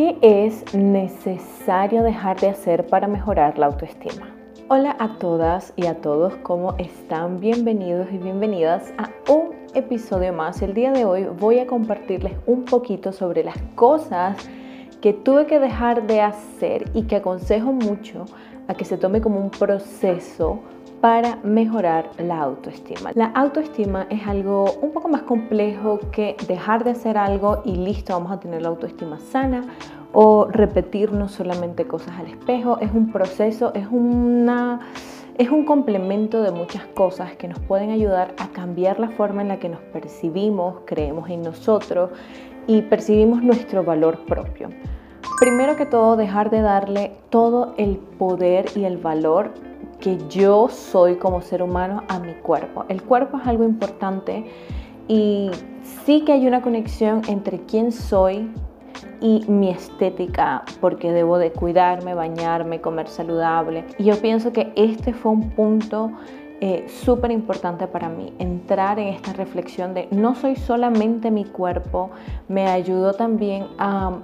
¿Qué es necesario dejar de hacer para mejorar la autoestima? Hola a todas y a todos, ¿cómo están? Bienvenidos y bienvenidas a un episodio más. El día de hoy voy a compartirles un poquito sobre las cosas que tuve que dejar de hacer y que aconsejo mucho a que se tome como un proceso para mejorar la autoestima. La autoestima es algo un poco más complejo que dejar de hacer algo y listo, vamos a tener la autoestima sana o repetirnos solamente cosas al espejo. Es un proceso, es una... Es un complemento de muchas cosas que nos pueden ayudar a cambiar la forma en la que nos percibimos, creemos en nosotros y percibimos nuestro valor propio. Primero que todo, dejar de darle todo el poder y el valor que yo soy como ser humano a mi cuerpo. El cuerpo es algo importante y sí que hay una conexión entre quién soy y mi estética, porque debo de cuidarme, bañarme, comer saludable. Y yo pienso que este fue un punto eh, súper importante para mí, entrar en esta reflexión de no soy solamente mi cuerpo, me ayudó también a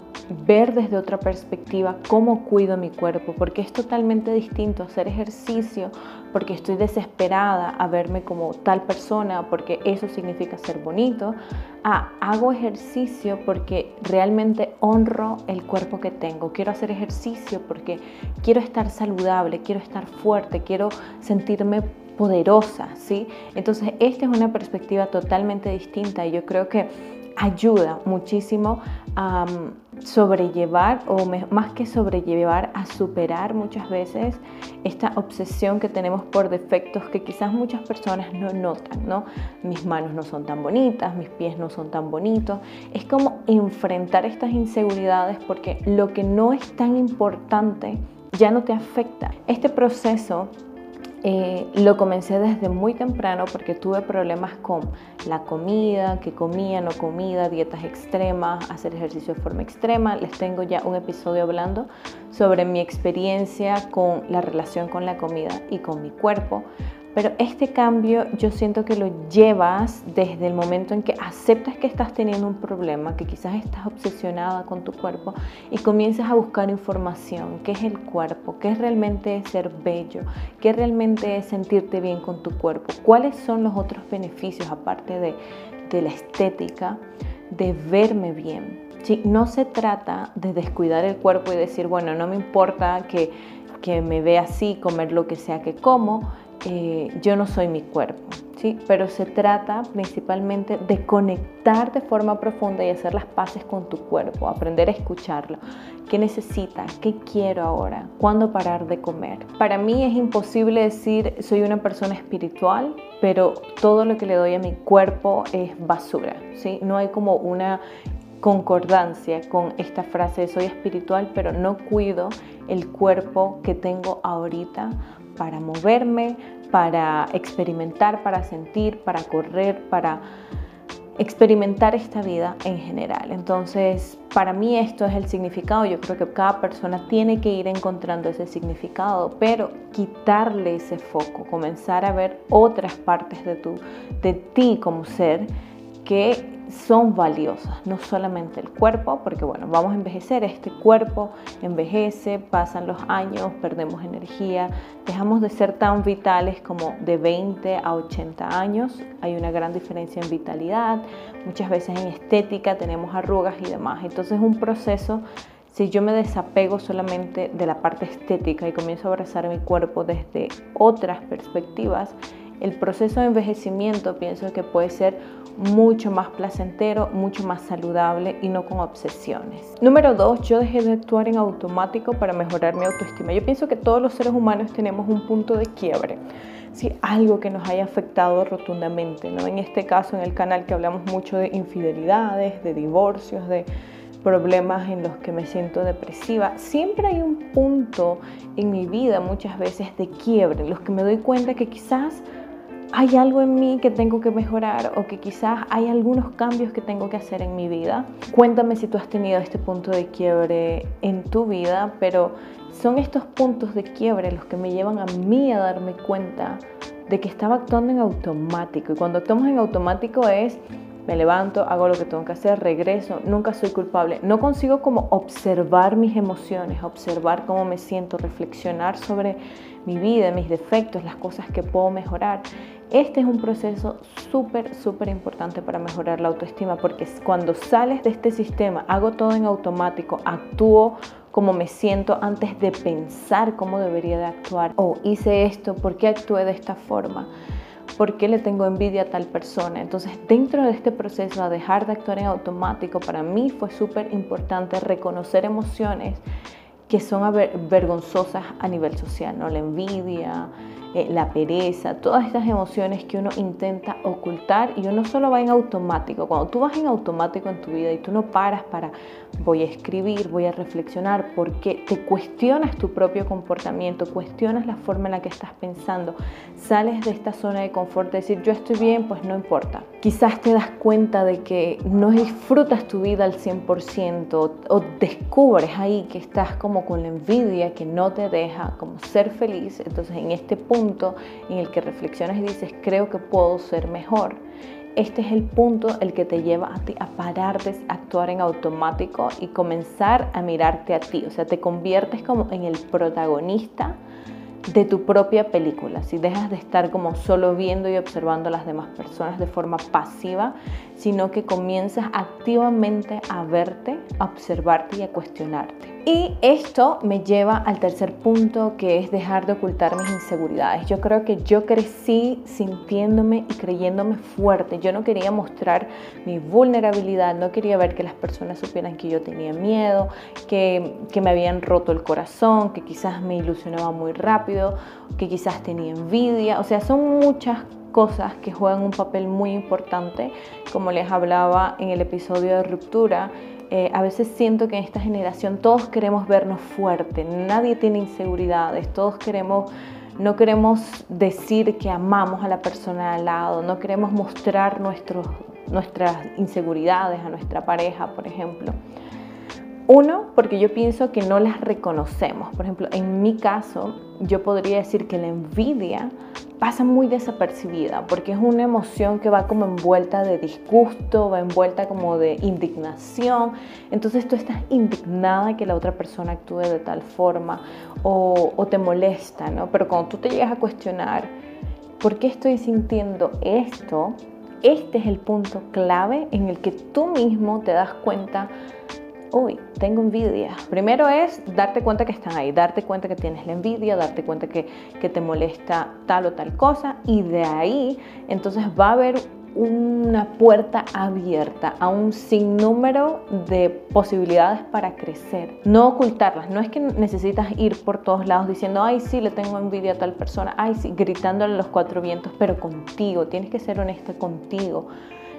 ver desde otra perspectiva cómo cuido mi cuerpo, porque es totalmente distinto hacer ejercicio porque estoy desesperada a verme como tal persona, porque eso significa ser bonito, a hago ejercicio porque realmente honro el cuerpo que tengo, quiero hacer ejercicio porque quiero estar saludable, quiero estar fuerte, quiero sentirme poderosa, ¿sí? Entonces, esta es una perspectiva totalmente distinta y yo creo que ayuda muchísimo a mm, sobrellevar o más que sobrellevar a superar muchas veces esta obsesión que tenemos por defectos que quizás muchas personas no notan, ¿no? Mis manos no son tan bonitas, mis pies no son tan bonitos. Es como enfrentar estas inseguridades porque lo que no es tan importante ya no te afecta. Este proceso eh, lo comencé desde muy temprano porque tuve problemas con la comida, que comía, no comida, dietas extremas, hacer ejercicio de forma extrema. Les tengo ya un episodio hablando sobre mi experiencia con la relación con la comida y con mi cuerpo. Pero este cambio yo siento que lo llevas desde el momento en que aceptas que estás teniendo un problema, que quizás estás obsesionada con tu cuerpo y comienzas a buscar información, qué es el cuerpo, qué es realmente ser bello, qué realmente es sentirte bien con tu cuerpo, cuáles son los otros beneficios aparte de, de la estética, de verme bien. ¿sí? No se trata de descuidar el cuerpo y decir, bueno, no me importa que, que me vea así, comer lo que sea que como, yo no soy mi cuerpo, ¿sí? pero se trata principalmente de conectar de forma profunda y hacer las paces con tu cuerpo, aprender a escucharlo. ¿Qué necesita? ¿Qué quiero ahora? ¿Cuándo parar de comer? Para mí es imposible decir soy una persona espiritual, pero todo lo que le doy a mi cuerpo es basura. ¿sí? No hay como una concordancia con esta frase soy espiritual, pero no cuido el cuerpo que tengo ahorita para moverme, para experimentar, para sentir, para correr, para experimentar esta vida en general. Entonces, para mí esto es el significado. Yo creo que cada persona tiene que ir encontrando ese significado, pero quitarle ese foco, comenzar a ver otras partes de, tu, de ti como ser que son valiosas, no solamente el cuerpo, porque bueno, vamos a envejecer, este cuerpo envejece, pasan los años, perdemos energía, dejamos de ser tan vitales como de 20 a 80 años, hay una gran diferencia en vitalidad, muchas veces en estética tenemos arrugas y demás, entonces es un proceso si yo me desapego solamente de la parte estética y comienzo a abrazar mi cuerpo desde otras perspectivas, el proceso de envejecimiento pienso que puede ser mucho más placentero, mucho más saludable y no con obsesiones. Número dos, yo dejé de actuar en automático para mejorar mi autoestima. Yo pienso que todos los seres humanos tenemos un punto de quiebre. Si algo que nos haya afectado rotundamente, ¿no? En este caso, en el canal que hablamos mucho de infidelidades, de divorcios, de problemas en los que me siento depresiva. Siempre hay un punto en mi vida, muchas veces, de quiebre, en los que me doy cuenta que quizás hay algo en mí que tengo que mejorar o que quizás hay algunos cambios que tengo que hacer en mi vida. Cuéntame si tú has tenido este punto de quiebre en tu vida, pero son estos puntos de quiebre los que me llevan a mí a darme cuenta de que estaba actuando en automático. Y cuando actuamos en automático es me levanto, hago lo que tengo que hacer, regreso, nunca soy culpable. No consigo como observar mis emociones, observar cómo me siento, reflexionar sobre mi vida, mis defectos, las cosas que puedo mejorar. Este es un proceso súper, súper importante para mejorar la autoestima porque cuando sales de este sistema, hago todo en automático, actúo como me siento antes de pensar cómo debería de actuar. O oh, hice esto, ¿por qué actué de esta forma? ¿Por qué le tengo envidia a tal persona? Entonces, dentro de este proceso a dejar de actuar en automático, para mí fue súper importante reconocer emociones que son vergonzosas a nivel social, ¿no? La envidia, eh, la pereza, todas estas emociones que uno intenta ocultar y uno solo va en automático. Cuando tú vas en automático en tu vida y tú no paras para voy a escribir, voy a reflexionar, porque te cuestionas tu propio comportamiento, cuestionas la forma en la que estás pensando, sales de esta zona de confort, de decir yo estoy bien, pues no importa. Quizás te das cuenta de que no disfrutas tu vida al 100% o descubres ahí que estás como con la envidia que no te deja como ser feliz. Entonces en este punto en el que reflexionas y dices, creo que puedo ser mejor. Este es el punto el que te lleva a ti a parar de actuar en automático y comenzar a mirarte a ti. O sea, te conviertes como en el protagonista de tu propia película, si dejas de estar como solo viendo y observando a las demás personas de forma pasiva, sino que comienzas activamente a verte, a observarte y a cuestionarte. Y esto me lleva al tercer punto que es dejar de ocultar mis inseguridades. Yo creo que yo crecí sintiéndome y creyéndome fuerte. Yo no quería mostrar mi vulnerabilidad, no quería ver que las personas supieran que yo tenía miedo, que, que me habían roto el corazón, que quizás me ilusionaba muy rápido, que quizás tenía envidia. O sea, son muchas cosas que juegan un papel muy importante, como les hablaba en el episodio de ruptura eh, a veces siento que en esta generación todos queremos vernos fuertes, nadie tiene inseguridades, todos queremos, no queremos decir que amamos a la persona al lado, no queremos mostrar nuestros, nuestras inseguridades a nuestra pareja, por ejemplo. Uno, porque yo pienso que no las reconocemos. Por ejemplo, en mi caso, yo podría decir que la envidia pasa muy desapercibida porque es una emoción que va como envuelta de disgusto, va envuelta como de indignación. Entonces tú estás indignada que la otra persona actúe de tal forma o, te molesta, ¿no? Pero cuando tú te llegas a cuestionar, ¿por qué estoy sintiendo esto? Este es el punto clave en el que tú mismo te das cuenta uy, tengo envidia. Primero es darte cuenta que están ahí, darte cuenta que tienes la envidia, darte cuenta que, que te molesta tal o tal cosa y de ahí entonces va a haber una puerta abierta a un sinnúmero de posibilidades para crecer. No ocultarlas. No es que necesitas ir por todos lados diciendo, ay, sí, le tengo envidia a tal persona, ay, sí, gritándole a los cuatro vientos, pero contigo. Tienes que ser honesta contigo.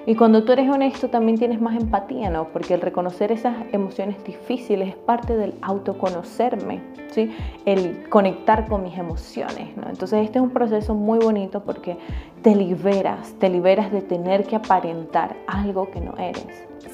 Y cuando tú eres honesto también tienes más empatía, ¿no? Porque el reconocer esas emociones difíciles es parte del autoconocerme, ¿sí? El conectar con mis emociones, ¿no? Entonces este es un proceso muy bonito porque te liberas, te liberas de tener que aparentar algo que no eres.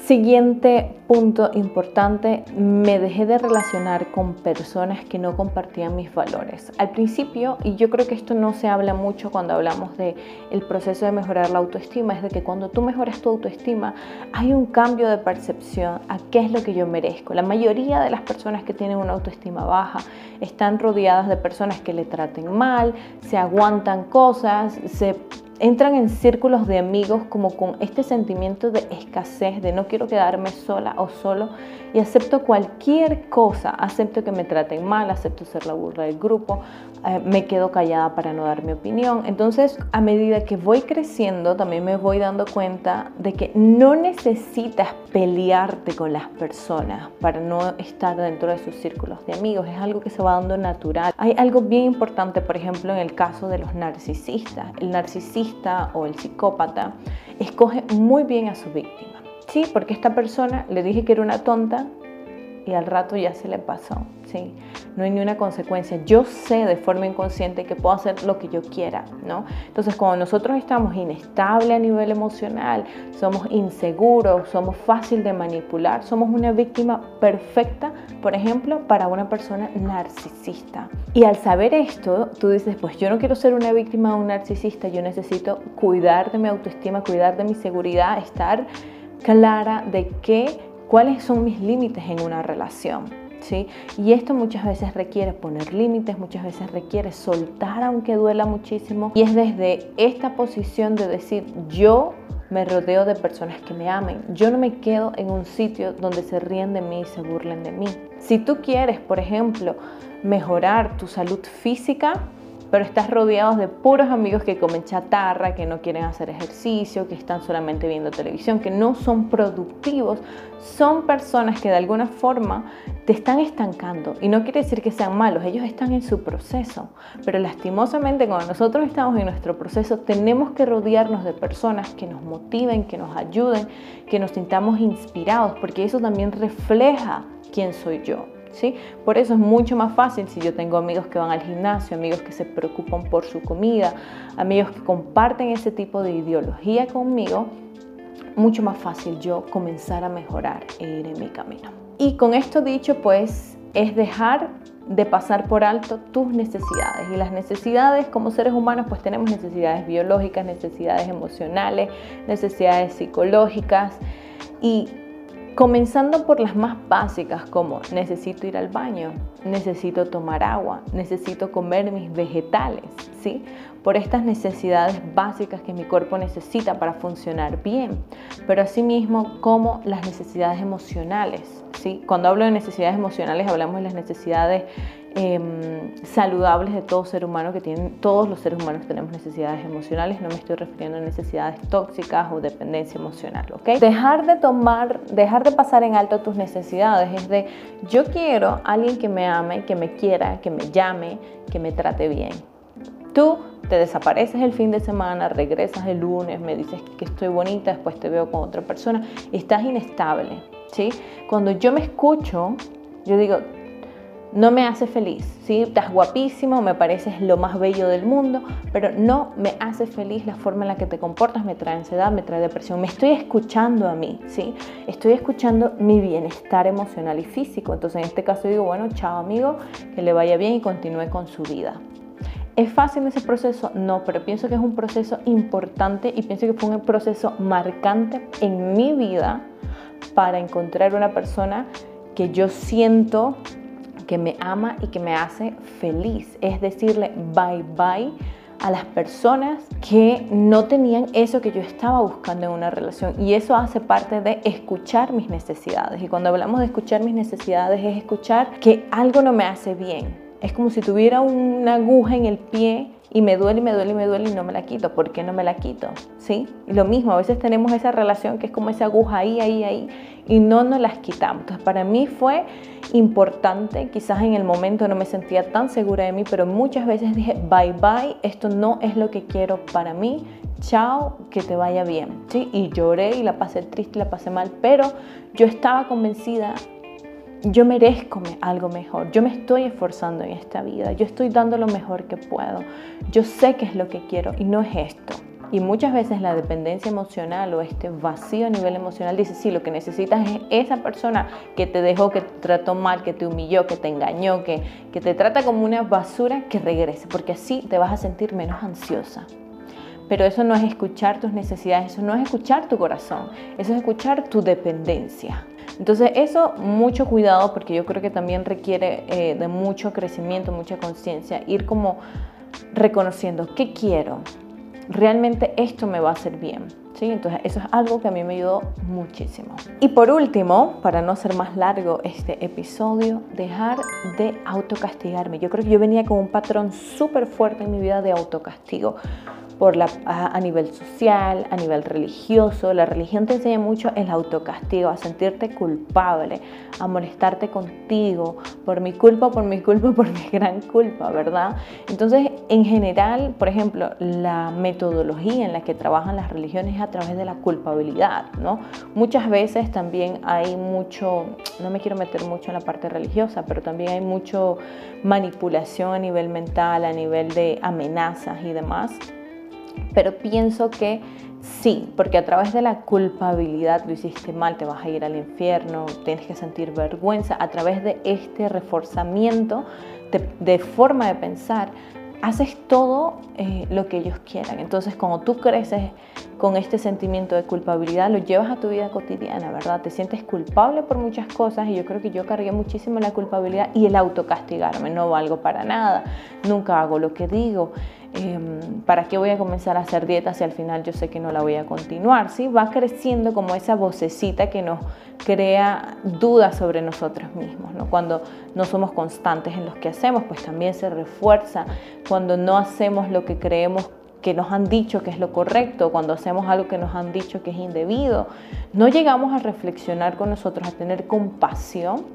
Siguiente punto importante, me dejé de relacionar con personas que no compartían mis valores. Al principio, y yo creo que esto no se habla mucho cuando hablamos de el proceso de mejorar la autoestima, es de que cuando tú mejoras tu autoestima, hay un cambio de percepción a qué es lo que yo merezco. La mayoría de las personas que tienen una autoestima baja están rodeadas de personas que le traten mal, se aguantan cosas, se entran en círculos de amigos como con este sentimiento de escasez, de no quiero quedarme sola o solo y acepto cualquier cosa, acepto que me traten mal, acepto ser la burla del grupo, eh, me quedo callada para no dar mi opinión. Entonces, a medida que voy creciendo, también me voy dando cuenta de que no necesitas pelearte con las personas para no estar dentro de sus círculos de amigos, es algo que se va dando natural. Hay algo bien importante, por ejemplo, en el caso de los narcisistas. El o el psicópata escoge muy bien a su víctima. Sí, porque esta persona le dije que era una tonta y al rato ya se le pasó, ¿sí? no hay ni una consecuencia. Yo sé de forma inconsciente que puedo hacer lo que yo quiera, ¿no? Entonces, cuando nosotros estamos inestables a nivel emocional, somos inseguros, somos fácil de manipular, somos una víctima perfecta, por ejemplo, para una persona narcisista. Y al saber esto, tú dices, pues yo no quiero ser una víctima de un narcisista, yo necesito cuidar de mi autoestima, cuidar de mi seguridad, estar clara de qué, cuáles son mis límites en una relación. Y esto muchas veces requiere poner límites, muchas veces requiere soltar aunque duela muchísimo. Y es desde esta posición de decir, yo me rodeo de personas que me amen. Yo no me quedo en un sitio donde se ríen de mí y se burlen de mí. Si tú quieres, por ejemplo, mejorar tu salud física, pero estás rodeado de puros amigos que comen chatarra, que no quieren hacer ejercicio, que están solamente viendo televisión, que no son productivos, son personas que de alguna forma te están estancando. Y no quiere decir que sean malos, ellos están en su proceso. Pero lastimosamente cuando nosotros estamos en nuestro proceso, tenemos que rodearnos de personas que nos motiven, que nos ayuden, que nos sintamos inspirados, porque eso también refleja quién soy yo. Por eso es mucho más fácil si yo tengo amigos que van al gimnasio, amigos que se preocupan por su comida, amigos que comparten ese tipo de ideología conmigo, mucho más fácil yo comenzar a mejorar e ir en mi camino. Y con esto dicho, pues es dejar de pasar por alto tus necesidades. Y las necesidades como seres humanos, pues tenemos necesidades biológicas, necesidades emocionales, necesidades psicológicas. Y Comenzando por las más básicas como necesito ir al baño, necesito tomar agua, necesito comer mis vegetales, ¿sí? Por estas necesidades básicas que mi cuerpo necesita para funcionar bien. Pero asimismo como las necesidades emocionales, ¿sí? Cuando hablo de necesidades emocionales hablamos de las necesidades Em, saludables de todo ser humano que tienen, todos los seres humanos tenemos necesidades emocionales, no me estoy refiriendo a necesidades tóxicas o dependencia emocional, ¿ok? Dejar de tomar, dejar de pasar en alto tus necesidades es de yo quiero alguien que me ame, que me quiera, que me llame, que me trate bien. Tú te desapareces el fin de semana, regresas el lunes, me dices que estoy bonita, después te veo con otra persona, estás inestable, ¿sí? Cuando yo me escucho, yo digo, no me hace feliz, ¿sí? Estás guapísimo, me pareces lo más bello del mundo, pero no me hace feliz la forma en la que te comportas, me trae ansiedad, me trae depresión. Me estoy escuchando a mí, ¿sí? Estoy escuchando mi bienestar emocional y físico. Entonces, en este caso digo, bueno, chao amigo, que le vaya bien y continúe con su vida. ¿Es fácil ese proceso? No, pero pienso que es un proceso importante y pienso que fue un proceso marcante en mi vida para encontrar una persona que yo siento que me ama y que me hace feliz. Es decirle bye bye a las personas que no tenían eso que yo estaba buscando en una relación. Y eso hace parte de escuchar mis necesidades. Y cuando hablamos de escuchar mis necesidades es escuchar que algo no me hace bien. Es como si tuviera una aguja en el pie y me duele y me duele y me duele y no me la quito. ¿Por qué no me la quito? ¿Sí? Y lo mismo, a veces tenemos esa relación que es como esa aguja ahí, ahí, ahí y no nos las quitamos. Entonces para mí fue importante, quizás en el momento no me sentía tan segura de mí, pero muchas veces dije, bye bye, esto no es lo que quiero para mí, chao, que te vaya bien. ¿Sí? Y lloré y la pasé triste, la pasé mal, pero yo estaba convencida yo merezco algo mejor, yo me estoy esforzando en esta vida, yo estoy dando lo mejor que puedo, yo sé qué es lo que quiero y no es esto. Y muchas veces la dependencia emocional o este vacío a nivel emocional dice, sí, lo que necesitas es esa persona que te dejó, que te trató mal, que te humilló, que te engañó, que, que te trata como una basura, que regrese, porque así te vas a sentir menos ansiosa. Pero eso no es escuchar tus necesidades, eso no es escuchar tu corazón, eso es escuchar tu dependencia. Entonces eso mucho cuidado porque yo creo que también requiere eh, de mucho crecimiento, mucha conciencia, ir como reconociendo qué quiero, realmente esto me va a hacer bien. ¿Sí? Entonces eso es algo que a mí me ayudó muchísimo. Y por último, para no hacer más largo este episodio, dejar de autocastigarme. Yo creo que yo venía con un patrón súper fuerte en mi vida de autocastigo por la, a, nivel social, a nivel religioso. La religión te enseña mucho el autocastigo, a sentirte culpable, a molestarte contigo, por mi culpa, por mi culpa, por mi gran culpa, ¿verdad? Entonces, en general, por ejemplo, la metodología en la que trabajan las religiones es a través de la culpabilidad, ¿no? Muchas veces también hay mucho, no me quiero meter mucho en la parte religiosa, pero también hay mucho manipulación a nivel mental, a nivel de amenazas y demás pero pienso que sí, porque a través de la culpabilidad lo hiciste mal, te vas a ir al infierno, tienes que sentir vergüenza, a través de este reforzamiento de, forma de pensar, haces todo eh, lo que ellos quieran. Entonces, como tú creces con este sentimiento de culpabilidad, lo llevas a tu vida cotidiana, ¿verdad? Te sientes culpable por muchas cosas y yo creo que yo cargué muchísimo la culpabilidad y el autocastigarme. No valgo para nada, nunca hago lo que digo. Em, ¿Para qué voy a comenzar a hacer dieta si al final yo sé que no la voy a continuar? ¿sí? Va creciendo como esa vocecita que nos crea dudas sobre nosotros mismos. ¿no? Cuando no somos constantes en lo que hacemos, pues también se refuerza. Cuando no hacemos lo que creemos que nos han dicho que es lo correcto, cuando hacemos algo que nos han dicho que es indebido, no llegamos a reflexionar con nosotros, a tener compasión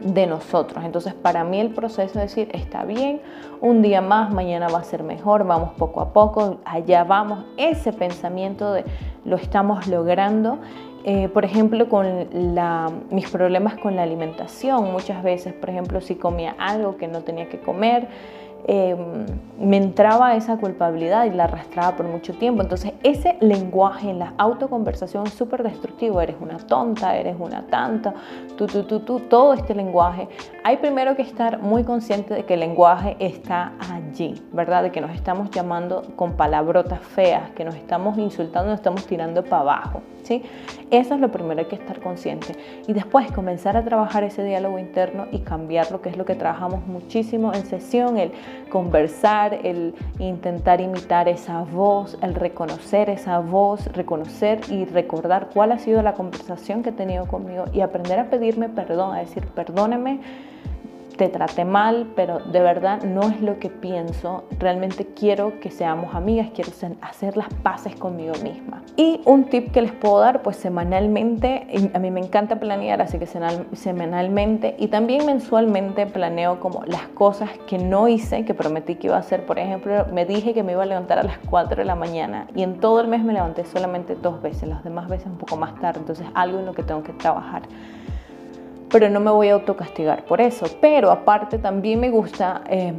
de nosotros. Entonces, para mí el proceso es decir, está bien, un día más, mañana va a ser mejor, vamos poco a poco, allá vamos, ese pensamiento de lo estamos logrando. Eh, por ejemplo, con mis problemas con la alimentación, muchas veces, por ejemplo, si comía algo que no tenía que comer, Em, me entraba esa culpabilidad y la arrastraba por mucho tiempo. Entonces ese lenguaje en la autoconversación es súper destructivo. Eres una tonta, eres una tanta, tú, tú, tú, tú, todo este lenguaje. Hay primero que estar muy consciente de que el lenguaje está allí, ¿verdad? De que nos estamos llamando con palabrotas feas, que nos estamos insultando, nos estamos tirando para abajo. ¿sí? Eso es lo primero, hay que estar consciente. Y después comenzar a trabajar ese diálogo interno y cambiar lo que es lo que trabajamos muchísimo en sesión, el conversar, el intentar imitar esa voz, el reconocer esa voz, reconocer y recordar cuál ha sido la conversación que he tenido conmigo y aprender a pedirme perdón, a decir, perdóneme te traté mal, pero de verdad no es lo que pienso. Realmente quiero que seamos amigas, quiero hacer las paces conmigo misma. Y un tip que les puedo dar, pues semanalmente, a mí me encanta planear, así que semanalmente y también mensualmente planeo como las cosas que no hice, que prometí que iba a hacer. Por ejemplo, me dije que me iba a levantar a las 4 de la mañana y en todo el mes me levanté solamente dos veces, las demás veces un poco más tarde. Entonces algo en lo que tengo que trabajar pero no me voy a autocastigar por eso. Pero aparte también me gusta em,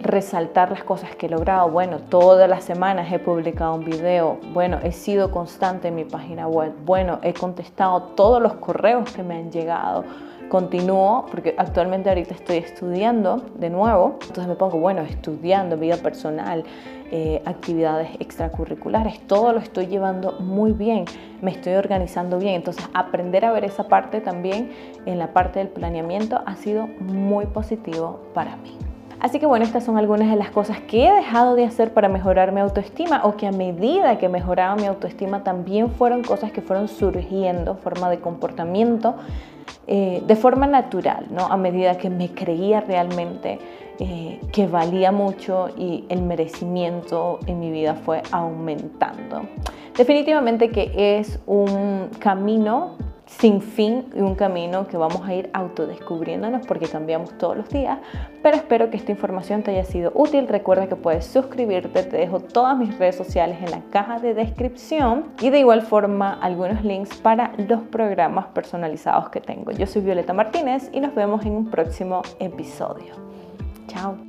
resaltar las cosas que he logrado. Bueno, todas las semanas he publicado un video. Bueno, he sido constante en mi página web. Bueno, he contestado todos los correos que me han llegado. Continúo, porque actualmente ahorita estoy estudiando de nuevo. Entonces me pongo, bueno, estudiando vida personal, eh, actividades extracurriculares, todo lo estoy llevando muy bien, me estoy organizando bien. Entonces, aprender a ver esa parte también en la parte del planeamiento ha sido muy positivo para mí. Así que bueno, estas son algunas de las cosas que he dejado de hacer para mejorar mi autoestima o que a medida que mejoraba mi autoestima también fueron cosas que fueron surgiendo, forma de comportamiento, eh, de forma natural, ¿no? A medida que me creía realmente eh, que valía mucho y el merecimiento en mi vida fue aumentando. Definitivamente que es un camino sin fin y un camino que vamos a ir autodescubriéndonos porque cambiamos todos los días. Pero espero que esta información te haya sido útil. Recuerda que puedes suscribirte, te dejo todas mis redes sociales en la caja de descripción y de igual forma algunos links para los programas personalizados que tengo. Yo soy Violeta Martínez y nos vemos en un próximo episodio. Chao.